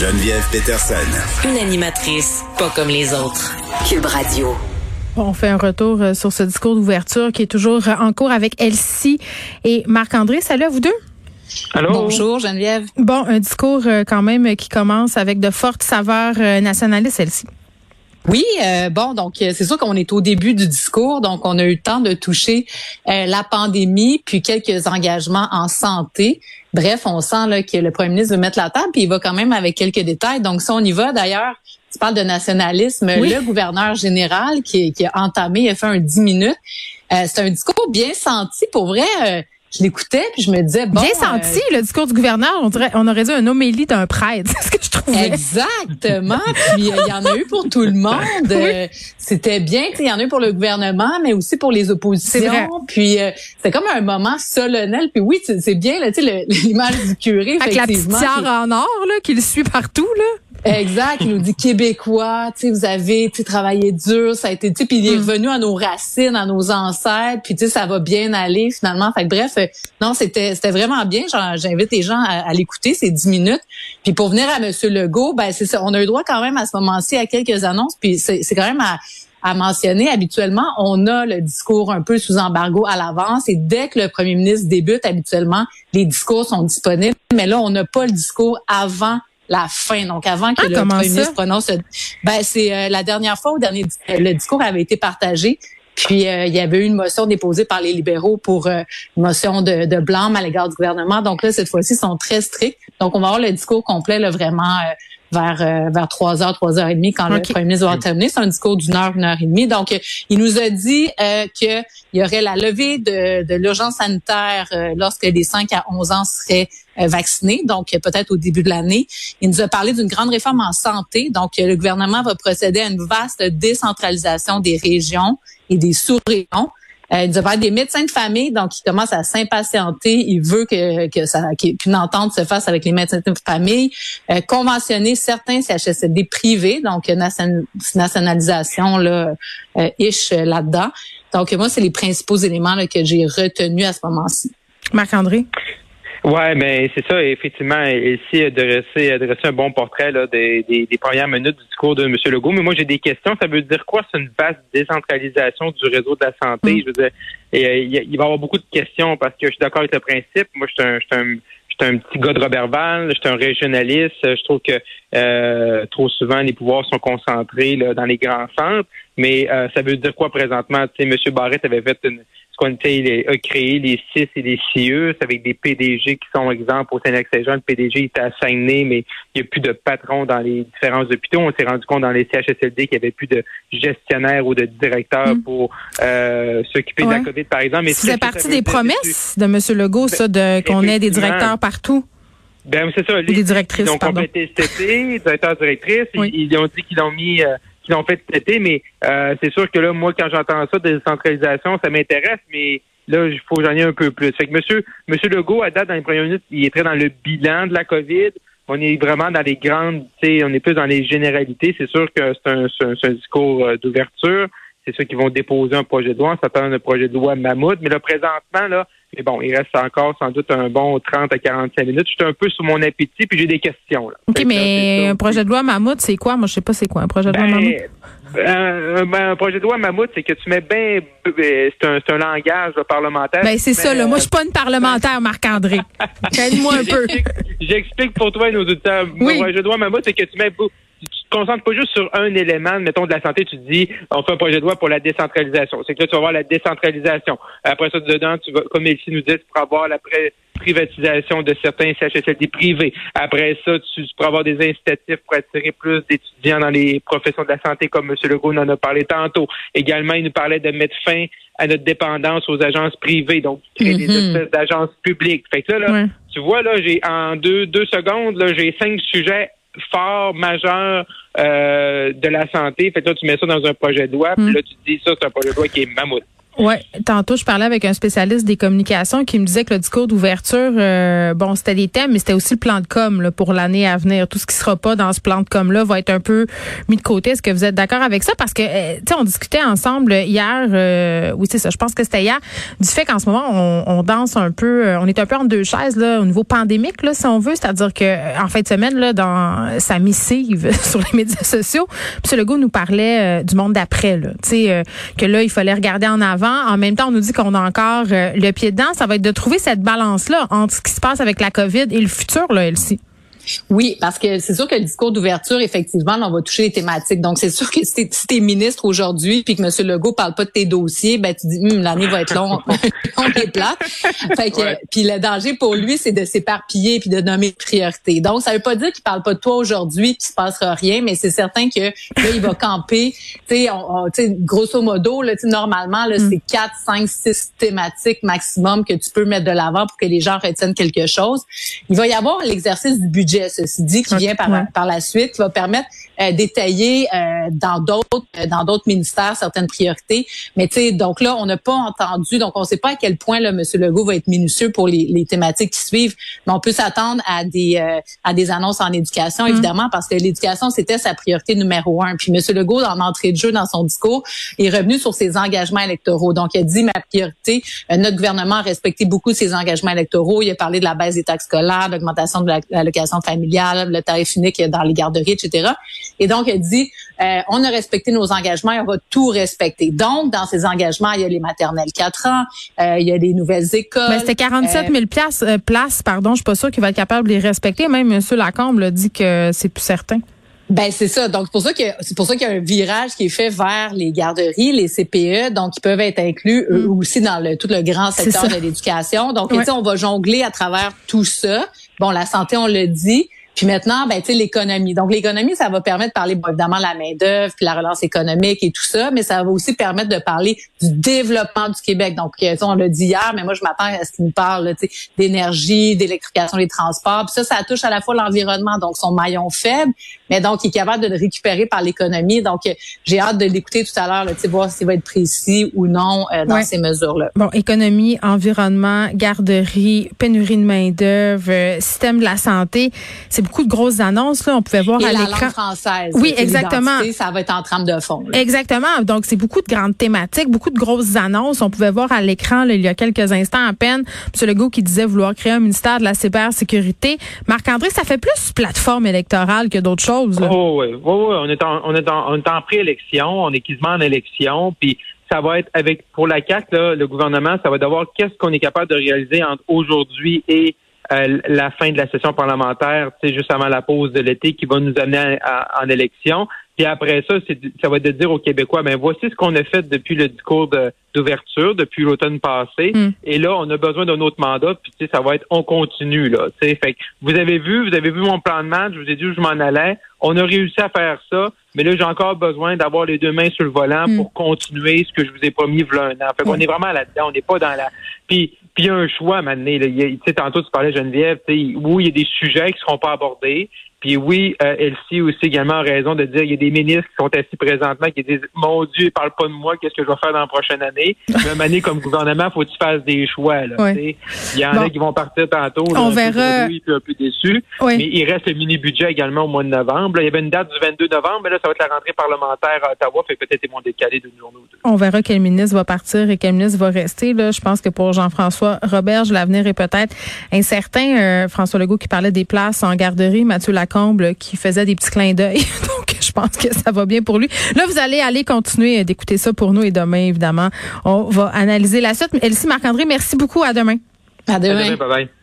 Geneviève Peterson. Une animatrice pas comme les autres. Cube Radio. On fait un retour euh, sur ce discours d'ouverture qui est toujours euh, en cours avec Elsie et Marc-André. Salut à vous deux. Allô? Bonjour Geneviève. Bon, un discours euh, quand même qui commence avec de fortes saveurs nationalistes, Elsie. Oui, euh, bon, donc c'est sûr qu'on est au début du discours, donc on a eu le temps de toucher euh, la pandémie, puis quelques engagements en santé. Bref, on sent là, que le premier ministre veut mettre la table, puis il va quand même avec quelques détails. Donc, si on y va, d'ailleurs, tu parles de nationalisme, le gouverneur général qui, qui, a entamé, il a fait un 10 minutes. Euh, c'est un discours bien senti, pour vrai je l'écoutais puis je me disais bon bien senti le discours du gouverneur on dirait on aurait dit un homélie d'un prêtre c'est ce que je trouvais. Exactement puis euh, il y en a eu pour tout le monde euh, c'était bien il y en a eu pour le gouvernement mais aussi pour les oppositions puis euh, c'est comme un moment solennel puis oui c'est bien là tu sais l'image du curé avec la petite en or là qui le suit partout là Exact. Il nous dit québécois, tu sais, vous avez, tu travaillé dur, ça a été, tu puis il est mm. revenu à nos racines, à nos ancêtres, puis tu sais, ça va bien aller finalement. Fait que bref, euh, non, c'était, c'était vraiment bien. J'invite les gens à, l'écouter, c'est dix minutes. Puis pour venir à Monsieur Legault, ben c'est ça, on a eu droit quand même à ce moment-ci à quelques annonces, puis c'est, c'est quand même à à mentionner. Habituellement, on a le discours un peu sous embargo à l'avance et dès que le premier ministre débute, habituellement, les discours sont disponibles. Mais là, on n'a pas le discours avant la fin. Donc, avant que ah, le premier ministre prononce, ben c'est euh, la dernière fois où dernier le discours avait été partagé. Puis euh, il y avait eu une motion déposée par les libéraux pour euh, une motion de, de blâme à l'égard du gouvernement. Donc là, cette fois-ci, ils sont très stricts. Donc on va avoir le discours complet là, vraiment vers euh, vers 3 heures, 3 heures et demie quand le premier ministre va terminer. C'est un discours d'une heure, une heure et demie. Donc, il nous a dit euh, qu'il y aurait la levée de, de l'urgence sanitaire euh, lorsque les 5 à 11 ans seraient euh, vaccinés, donc peut-être au début de l'année. Il nous a parlé d'une grande réforme en santé. Donc, le gouvernement va procéder à une vaste décentralisation des régions et des sous-régions. Euh, il nous des médecins de famille, donc il commence à s'impatienter. Il veut que, que ça, qu'une entente se fasse avec les médecins de famille. Euh, conventionner certains CHSLD privés, donc nationalisation là, euh, ish là-dedans. Donc moi, c'est les principaux éléments là, que j'ai retenus à ce moment-ci. Marc-André? Ouais, mais c'est ça, effectivement, ici a dressé, a dressé un bon portrait là, des, des, des, premières minutes du discours de M. Legault. Mais moi, j'ai des questions. Ça veut dire quoi? C'est une vaste décentralisation du réseau de la santé? Mm. Je veux dire, et, euh, il, va y avoir beaucoup de questions parce que je suis d'accord avec le principe. Moi, je suis un, je suis un un petit gars de Robertval, je suis un régionaliste. Je trouve que euh, trop souvent les pouvoirs sont concentrés là, dans les grands centres. Mais euh, ça veut dire quoi présentement? Tu sais, M. Barrett avait fait une, qu'on a créé les CIS et les CIE avec des PDG qui sont, exemple, au Sénat-Saint-Jean, le PDG était assigné, mais il n'y a plus de patron dans les différents hôpitaux. On s'est rendu compte dans les CHSLD qu'il n'y avait plus de gestionnaire ou de directeur mm. pour euh, s'occuper de la COVID, par exemple. C'est partie des promesses de M. Legault, ça, de qu'on ait des directeurs partout? Ben, c'est ça. des directrices, ils ont complété cet été, directeurs, directrices. Ils, ont dit qu'ils ont mis... Euh, qu'ils ont fait cet été, mais euh, c'est sûr que là, moi, quand j'entends ça, des décentralisation, ça m'intéresse, mais là, il faut que j'en ai un peu plus. Fait que monsieur, monsieur Legault, à date, dans les premières minutes, il est très dans le bilan de la COVID. On est vraiment dans les grandes, on est plus dans les généralités. C'est sûr que c'est un, un, discours euh, d'ouverture. C'est ceux qui vont déposer un projet de loi. Ça s'attend un projet de loi mammouth. Mais là, présentement, là, mais bon, il reste encore sans doute un bon 30 à 45 minutes. Je suis un peu sous mon appétit, puis j'ai des questions. Là. OK, mais un projet de loi mammouth, c'est quoi? Moi, je sais pas c'est quoi un projet de loi ben, mammouth. Euh, ben, un projet de loi mammouth, c'est que tu mets bien... Euh, c'est un, un, langage parlementaire. Ben, c'est ça. Là. Moi, je suis pas une parlementaire, Marc-André. Aide-moi un peu. J'explique pour toi, nos auditeurs. Oui. Un projet de loi mammouth, c'est que tu mets concentres pas juste sur un élément, mettons, de la santé, tu te dis, on fait un projet de loi pour la décentralisation. C'est que là, tu vas voir la décentralisation. Après ça, dedans, tu vas, comme Elsie nous dit, tu pourras avoir la privatisation de certains CHSLD privés. Après ça, tu, pourras avoir des incitatifs pour attirer plus d'étudiants dans les professions de la santé, comme M. Legault en a parlé tantôt. Également, il nous parlait de mettre fin à notre dépendance aux agences privées, donc créer des mm-hmm. espèces d'agences publiques. Fait que là, là tu vois, là, j'ai en deux, deux secondes, là, j'ai cinq sujets fort majeur euh, de la santé. Fait que là, tu mets ça dans un projet de loi, puis hmm. là, tu te dis ça, c'est un projet de loi qui est mammouth. Oui, tantôt, je parlais avec un spécialiste des communications qui me disait que le discours d'ouverture, euh, bon, c'était des thèmes, mais c'était aussi le plan de com là, pour l'année à venir. Tout ce qui sera pas dans ce plan de com-là va être un peu mis de côté. Est-ce que vous êtes d'accord avec ça? Parce que, euh, tu sais, on discutait ensemble hier, euh, oui, c'est ça, je pense que c'était hier, du fait qu'en ce moment, on, on, danse un peu, on est un peu en deux chaises là, au niveau pandémique, là, si on veut. C'est-à-dire que en fin de semaine, là, dans sa missive sur les médias sociaux, M. Legault nous parlait du monde d'après, là. Tu sais, que là, il fallait regarder en avant en même temps, on nous dit qu'on a encore euh, le pied dedans. Ça va être de trouver cette balance-là entre ce qui se passe avec la COVID et le futur, là, Elsie. Oui, parce que c'est sûr que le discours d'ouverture, effectivement, on va toucher les thématiques. Donc, c'est sûr que si tu es, ministre aujourd'hui puis que M. Legault parle pas de tes dossiers, ben tu dis hum, l'année va être longue, on est plate. Fait que, puis le danger pour lui, c'est de s'éparpiller puis de nommer priorité. Donc, ça veut pas dire qu'il parle pas de toi aujourd'hui qu'il se passera rien, mais c'est certain que là, il va camper. Tu sais, grosso modo, là, normalement, là, mm. c'est quatre, cinq, six thématiques maximum que tu peux mettre de l'avant pour que les gens retiennent quelque chose. Il va y avoir l'exercice du budget ceci dit, qui vient par, par la suite, qui va permettre euh, d'étayer euh, dans d'autres euh, dans d'autres ministères certaines priorités. Mais tu sais, donc là, on n'a pas entendu, donc on ne sait pas à quel point là, M. Legault va être minutieux pour les, les thématiques qui suivent. Mais on peut s'attendre à des à des annonces en éducation, mm. évidemment, parce que l'éducation c'était sa priorité numéro un. Puis M. Legault, en entrée de jeu dans son discours, est revenu sur ses engagements électoraux. Donc il a dit ma priorité, notre gouvernement a respecté beaucoup ses engagements électoraux. Il a parlé de la baisse des taxes scolaires, l'augmentation de l'allocation familiale, le tarif unique dans les garderies, etc. Et donc, elle dit, euh, on a respecté nos engagements et on va tout respecter. Donc, dans ces engagements, il y a les maternelles 4 ans, euh, il y a les nouvelles écoles. Mais c'était 47 000 places, euh, places, pardon. Je suis pas sûre qu'il va être capable de les respecter. Même M. Lacombe l'a dit que c'est plus certain. Ben c'est ça. Donc c'est pour ça que c'est pour ça qu'il y a un virage qui est fait vers les garderies, les CPE, donc ils peuvent être inclus eux mm. aussi dans le tout le grand secteur de l'éducation. Donc on va jongler à travers tout ça. Bon, la santé, on le dit. Puis maintenant, ben, tu sais, l'économie. Donc, l'économie, ça va permettre de parler, évidemment, de la main-d'œuvre, puis la relance économique et tout ça, mais ça va aussi permettre de parler du développement du Québec. Donc, euh, on l'a dit hier, mais moi, je m'attends à ce qu'il nous parle, tu sais, d'énergie, d'électrification des transports. Puis ça, ça touche à la fois l'environnement, donc son maillon faible, mais donc, il est capable de le récupérer par l'économie. Donc, euh, j'ai hâte de l'écouter tout à l'heure, tu sais, voir s'il va être précis ou non euh, dans ces mesures-là. Bon, économie, environnement, garderie, pénurie de main-d'œuvre, système de la santé, c'est beaucoup de grosses annonces. Là. On pouvait voir à l'écran. française. Oui, exactement. Ça va être en trame de fond. Exactement. Donc, c'est beaucoup de grandes thématiques, beaucoup de grosses annonces. On pouvait voir à l'écran il y a quelques instants à peine M. Legault qui disait vouloir créer un ministère de la cybersécurité. Marc-André, ça fait plus plateforme électorale que d'autres choses. Oh oui, on est en, on est en, on est en préélection, on est quasiment en élection, puis ça va être avec pour la CAC, le gouvernement, ça va devoir qu'est-ce qu'on est capable de réaliser entre aujourd'hui et la fin de la session parlementaire, c'est juste avant la pause de l'été, qui va nous amener en élection. Puis après ça, ça va être de dire aux Québécois, ben voici ce qu'on a fait depuis le discours d'ouverture, depuis l'automne passé. Hmm. Et là, on a besoin d'un autre mandat. Puis ça va être on continue là. Fait que vous avez vu, vous avez vu mon plan de match. Je vous ai dit où je m'en allais. On a réussi à faire ça. Mais là, j'ai encore besoin d'avoir les deux mains sur le volant hmm. pour continuer ce que je vous ai promis v'là un an. Fait qu'on est vraiment là-dedans. On n'est pas dans la. Puis il y a un choix maintenant. Tu sais, tantôt tu parlais Geneviève, oui, il y a des sujets qui ne seront pas abordés. Puis oui, euh, Elsie aussi également a raison de dire il y a des ministres qui sont assis présentement qui disent Mon Dieu, il parle pas de moi, qu'est-ce que je vais faire dans la prochaine année? Même année comme gouvernement, faut que tu fasses des choix. Là, Il y en a qui vont partir tantôt. Là, On verra. Un peu, un peu déçu. Mais il reste le mini-budget également au mois de novembre. il y avait une date du 22 novembre, mais là, ça va être la rentrée parlementaire à Ottawa, fait peut-être ils vont décaler d'une journée ou deux. On verra quel ministre va partir et quel ministre va rester. Là. Je pense que pour Jean-François Roberge, l'avenir est peut-être incertain. Euh, François Legault qui parlait des places en garderie, Mathieu Lacombe qui faisait des petits clins d'œil. Donc, je pense que ça va bien pour lui. Là, vous allez aller continuer d'écouter ça pour nous et demain, évidemment, on va analyser la suite. Elsie Marc-André, merci beaucoup. À demain. À demain. À demain bye bye.